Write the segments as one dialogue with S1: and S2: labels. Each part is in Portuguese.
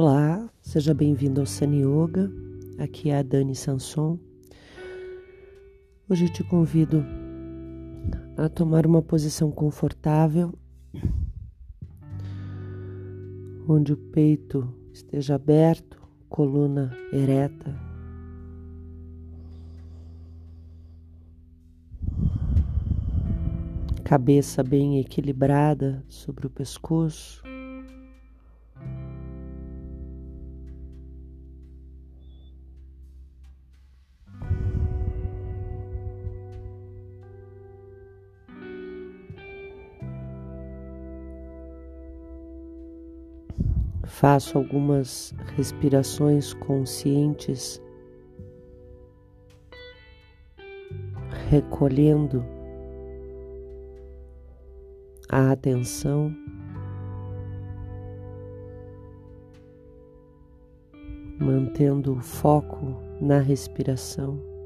S1: Olá, seja bem-vindo ao Sani Yoga. Aqui é a Dani Sanson. Hoje eu te convido a tomar uma posição confortável, onde o peito esteja aberto, coluna ereta. Cabeça bem equilibrada sobre o pescoço. Faço algumas respirações conscientes, recolhendo a atenção. Mantendo o foco na respiração.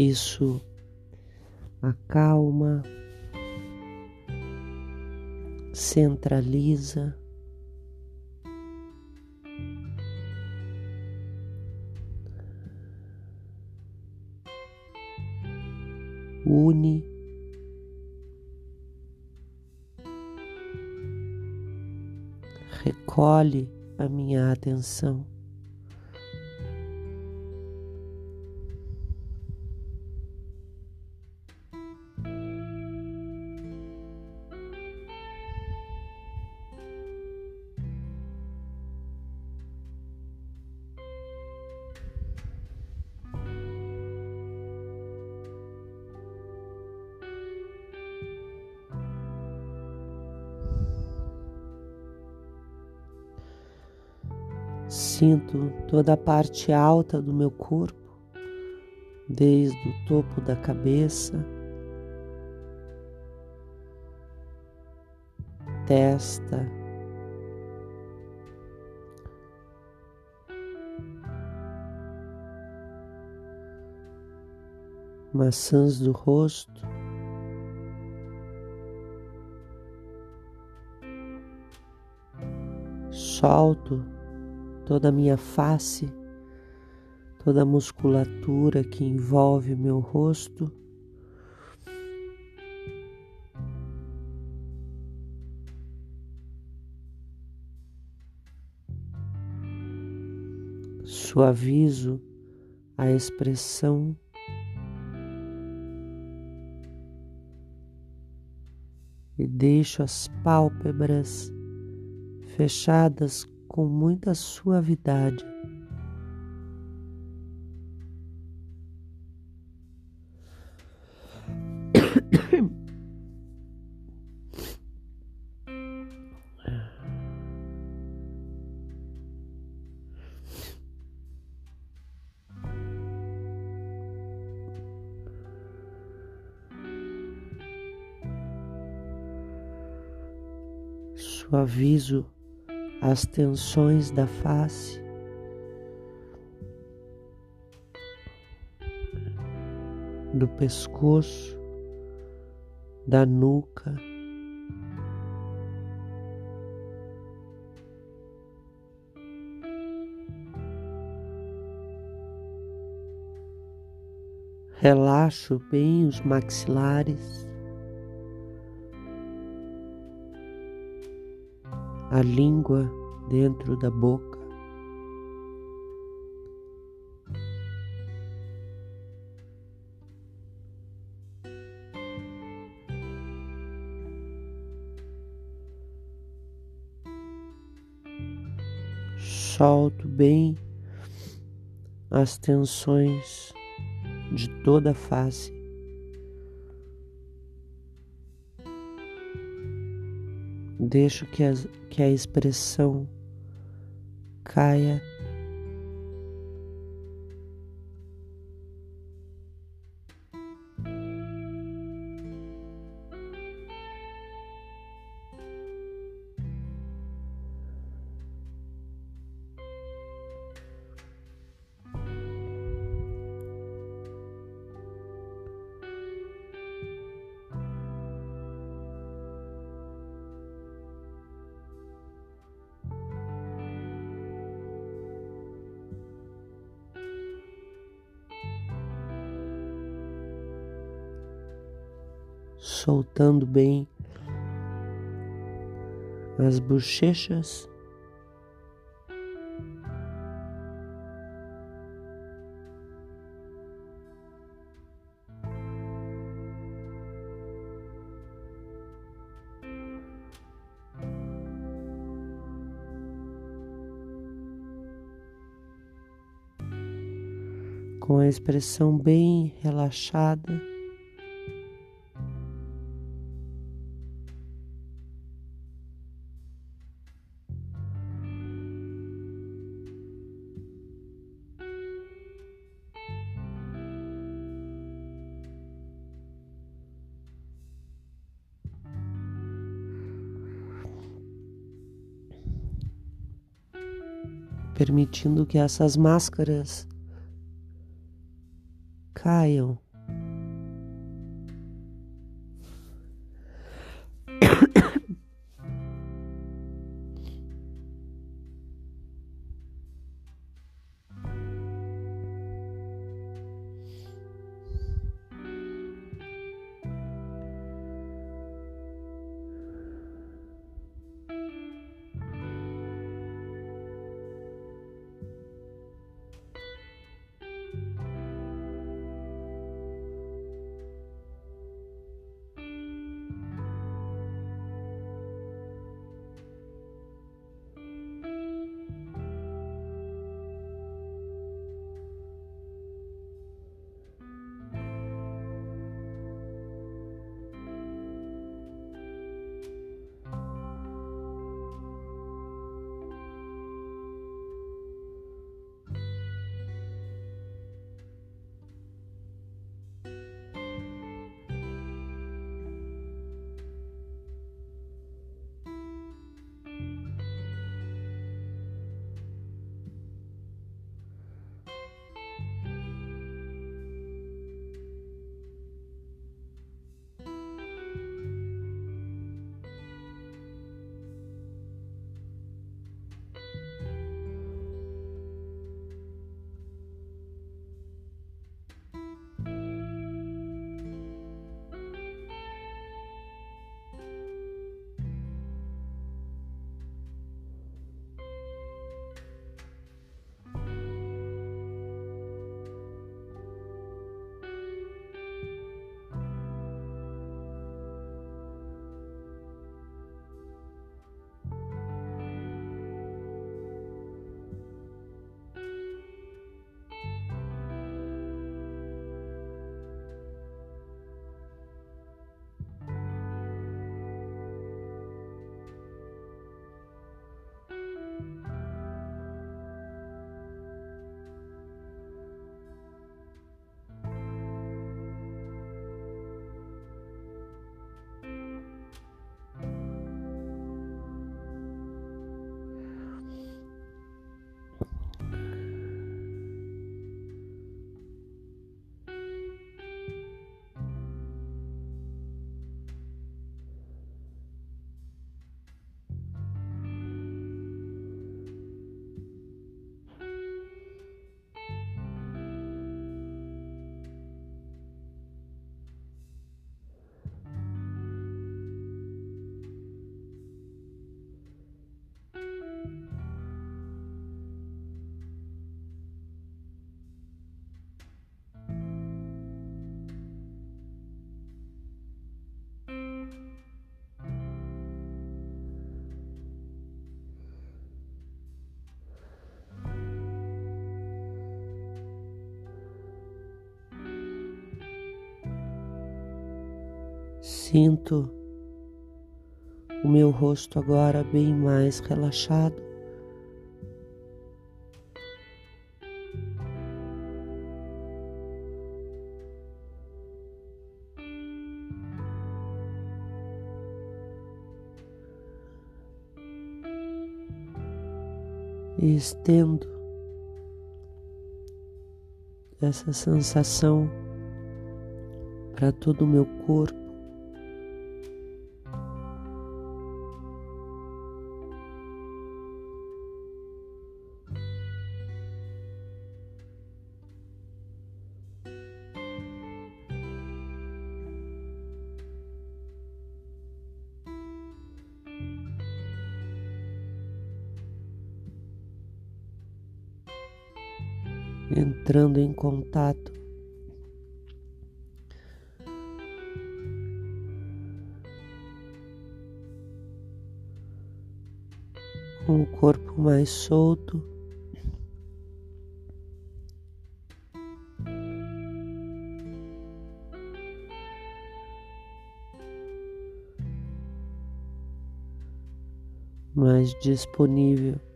S1: Isso acalma, centraliza. Une recolhe a minha atenção. Toda a parte alta do meu corpo, desde o topo da cabeça, testa, maçãs do rosto. Solto toda a minha face, toda a musculatura que envolve meu rosto. Suavizo a expressão e deixo as pálpebras fechadas com muita suavidade. Suavizo as tensões da face. Do pescoço, da nuca, relaxo bem os maxilares. A língua dentro da boca. Solto bem as tensões de toda a face. Deixo que a, que a expressão caia soltando bem as bochechas. com a expressão bem relaxada. Permitindo que essas máscaras caiam. Sinto o meu rosto agora bem mais relaxado. E estendo essa sensação para todo o meu corpo. Entrando em contato com o corpo mais solto. Mais disponível.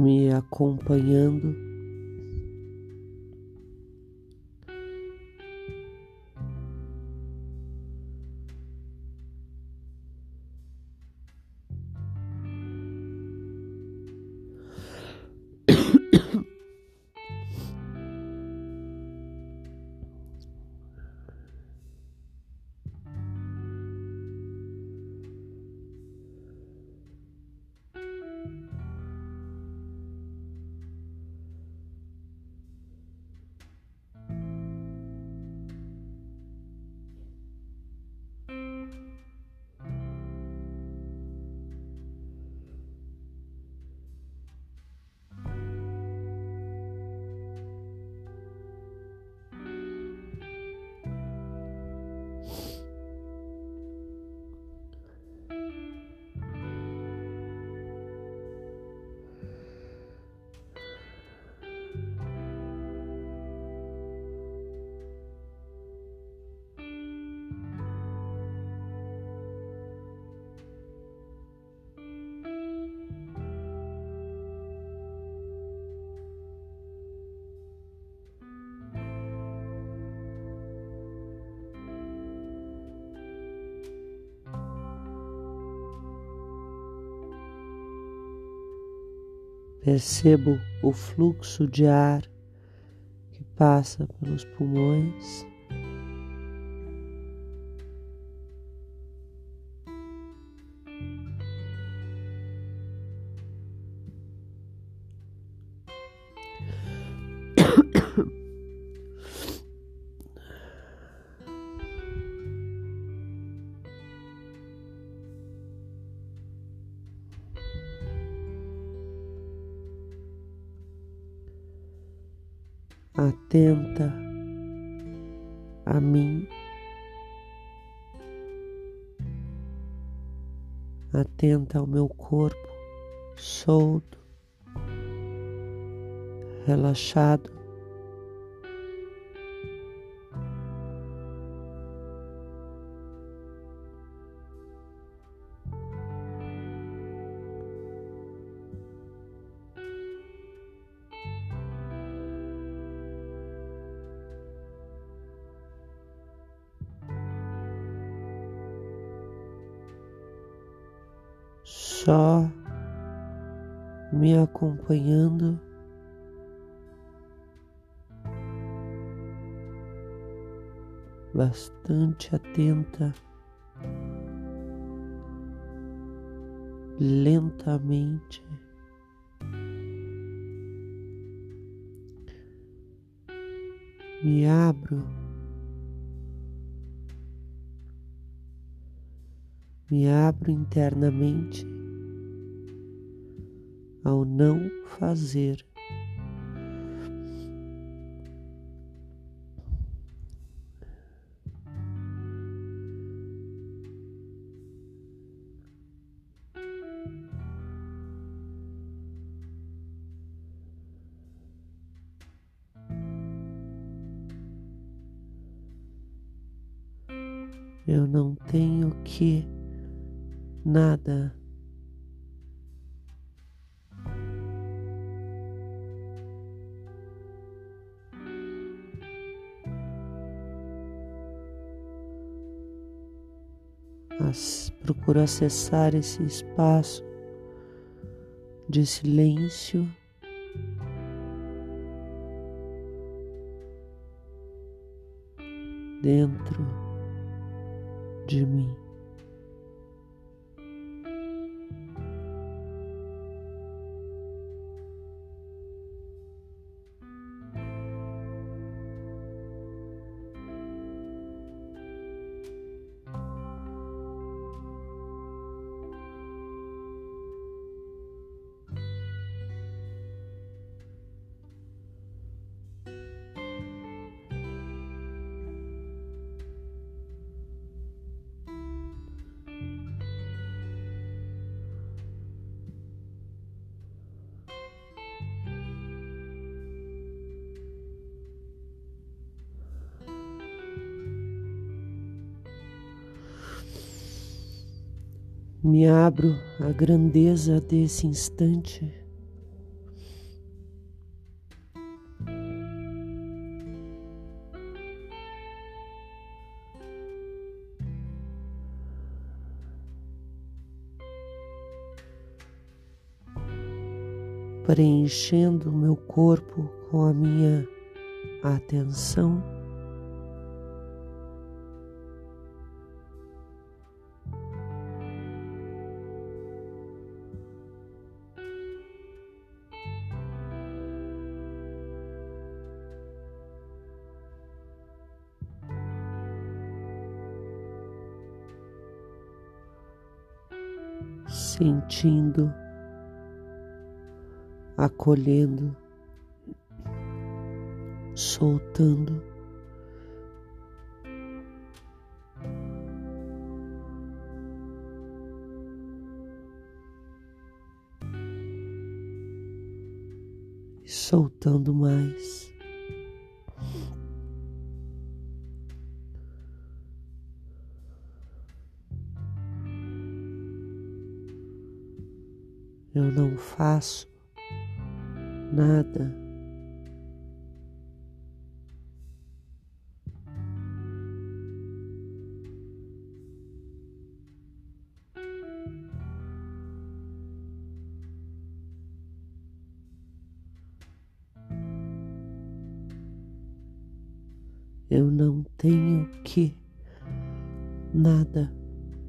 S1: Me acompanhando. Percebo o fluxo de ar que passa pelos pulmões. Atenta a mim, atenta ao meu corpo solto, relaxado. Acompanhando. Bastante atenta, lentamente. Me abro, me abro internamente ao não fazer. Eu não tenho que nada procuro acessar esse espaço de silêncio. Dentro de mim. Me abro à grandeza desse instante. Preenchendo meu corpo com a minha atenção. Sentindo, acolhendo, soltando. soltando mais. Faço nada. Eu não tenho que nada.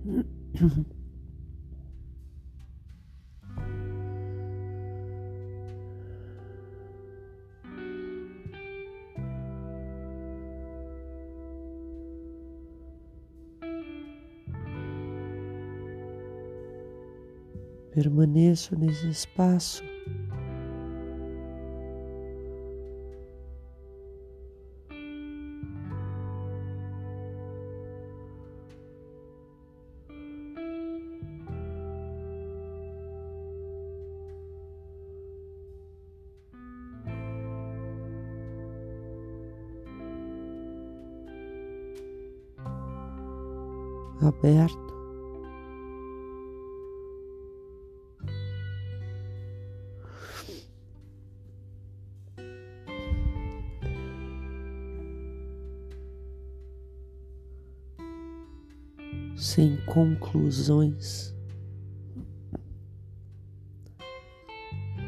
S1: Permaneço nesse espaço. aberto. Conclusões,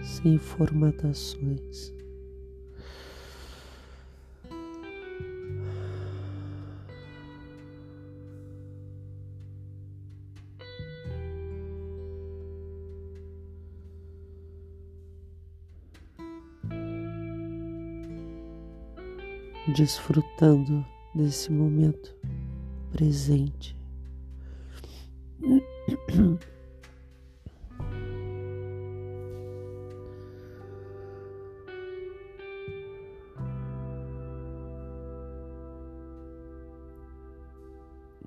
S1: sem formatações. Desfrutando desse momento presente.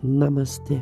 S1: Namastê.